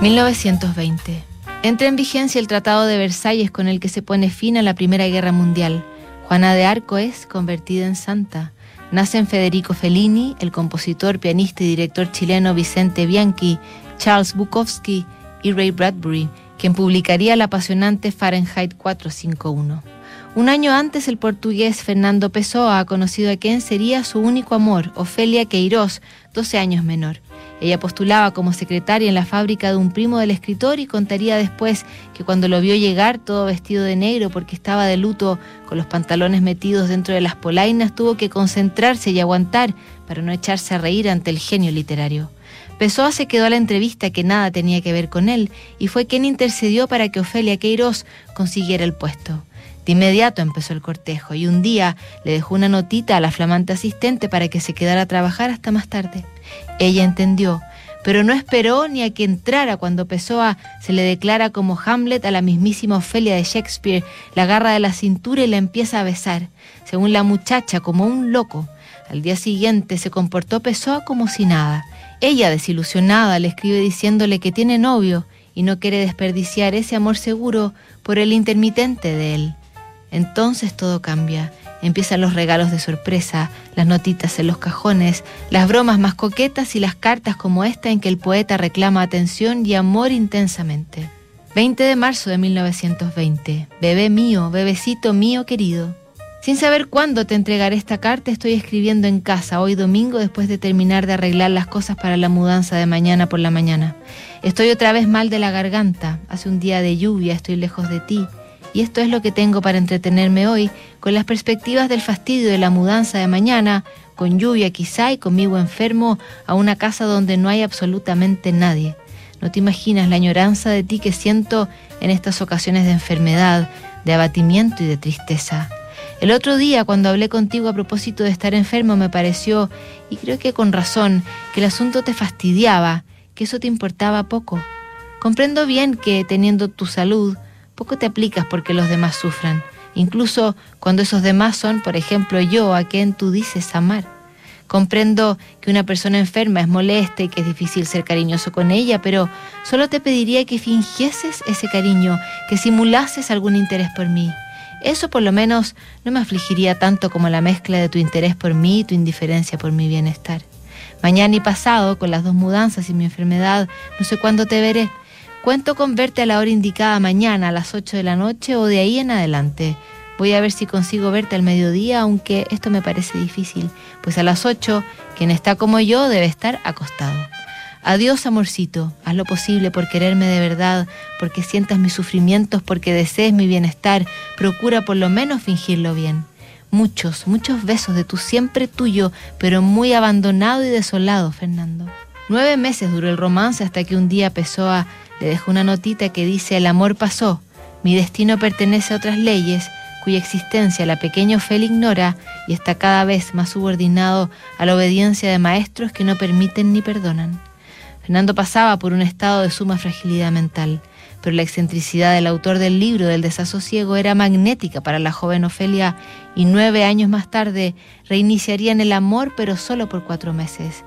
1920. Entra en vigencia el Tratado de Versalles con el que se pone fin a la Primera Guerra Mundial. Juana de Arco es convertida en santa. Nacen Federico Fellini, el compositor, pianista y director chileno Vicente Bianchi, Charles Bukowski y Ray Bradbury, quien publicaría la apasionante Fahrenheit 451. Un año antes, el portugués Fernando Pessoa ha conocido a quien sería su único amor, Ofelia Queiroz, 12 años menor. Ella postulaba como secretaria en la fábrica de un primo del escritor y contaría después que cuando lo vio llegar todo vestido de negro porque estaba de luto con los pantalones metidos dentro de las polainas, tuvo que concentrarse y aguantar para no echarse a reír ante el genio literario. Pessoa se quedó a la entrevista que nada tenía que ver con él y fue quien intercedió para que Ofelia Queiroz consiguiera el puesto. De inmediato empezó el cortejo y un día le dejó una notita a la flamante asistente para que se quedara a trabajar hasta más tarde. Ella entendió, pero no esperó ni a que entrara cuando Pessoa se le declara como Hamlet a la mismísima Ofelia de Shakespeare, la agarra de la cintura y la empieza a besar, según la muchacha, como un loco. Al día siguiente se comportó Pessoa como si nada. Ella, desilusionada, le escribe diciéndole que tiene novio y no quiere desperdiciar ese amor seguro por el intermitente de él. Entonces todo cambia. Empiezan los regalos de sorpresa, las notitas en los cajones, las bromas más coquetas y las cartas como esta en que el poeta reclama atención y amor intensamente. 20 de marzo de 1920. Bebé mío, bebecito mío querido. Sin saber cuándo te entregaré esta carta, estoy escribiendo en casa hoy domingo después de terminar de arreglar las cosas para la mudanza de mañana por la mañana. Estoy otra vez mal de la garganta. Hace un día de lluvia, estoy lejos de ti. Y esto es lo que tengo para entretenerme hoy, con las perspectivas del fastidio de la mudanza de mañana, con lluvia quizá y conmigo enfermo a una casa donde no hay absolutamente nadie. No te imaginas la añoranza de ti que siento en estas ocasiones de enfermedad, de abatimiento y de tristeza. El otro día, cuando hablé contigo a propósito de estar enfermo, me pareció, y creo que con razón, que el asunto te fastidiaba, que eso te importaba poco. Comprendo bien que, teniendo tu salud, poco te aplicas porque los demás sufran, incluso cuando esos demás son, por ejemplo, yo, a quien tú dices amar. Comprendo que una persona enferma es molesta y que es difícil ser cariñoso con ella, pero solo te pediría que fingieses ese cariño, que simulases algún interés por mí. Eso por lo menos no me afligiría tanto como la mezcla de tu interés por mí y tu indiferencia por mi bienestar. Mañana y pasado, con las dos mudanzas y mi enfermedad, no sé cuándo te veré, Cuento con verte a la hora indicada mañana a las 8 de la noche o de ahí en adelante. Voy a ver si consigo verte al mediodía, aunque esto me parece difícil, pues a las 8 quien está como yo debe estar acostado. Adiós, amorcito, haz lo posible por quererme de verdad, porque sientas mis sufrimientos, porque desees mi bienestar, procura por lo menos fingirlo bien. Muchos, muchos besos de tu siempre tuyo, pero muy abandonado y desolado, Fernando. Nueve meses duró el romance hasta que un día Pessoa le dejó una notita que dice, el amor pasó, mi destino pertenece a otras leyes, cuya existencia la pequeña Ofelia ignora y está cada vez más subordinado a la obediencia de maestros que no permiten ni perdonan. Fernando pasaba por un estado de suma fragilidad mental, pero la excentricidad del autor del libro del desasosiego era magnética para la joven Ofelia y nueve años más tarde reiniciarían el amor, pero solo por cuatro meses.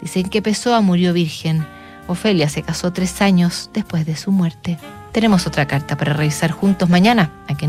Dicen que Pessoa murió virgen, Ofelia se casó tres años después de su muerte. Tenemos otra carta para revisar juntos mañana, aquí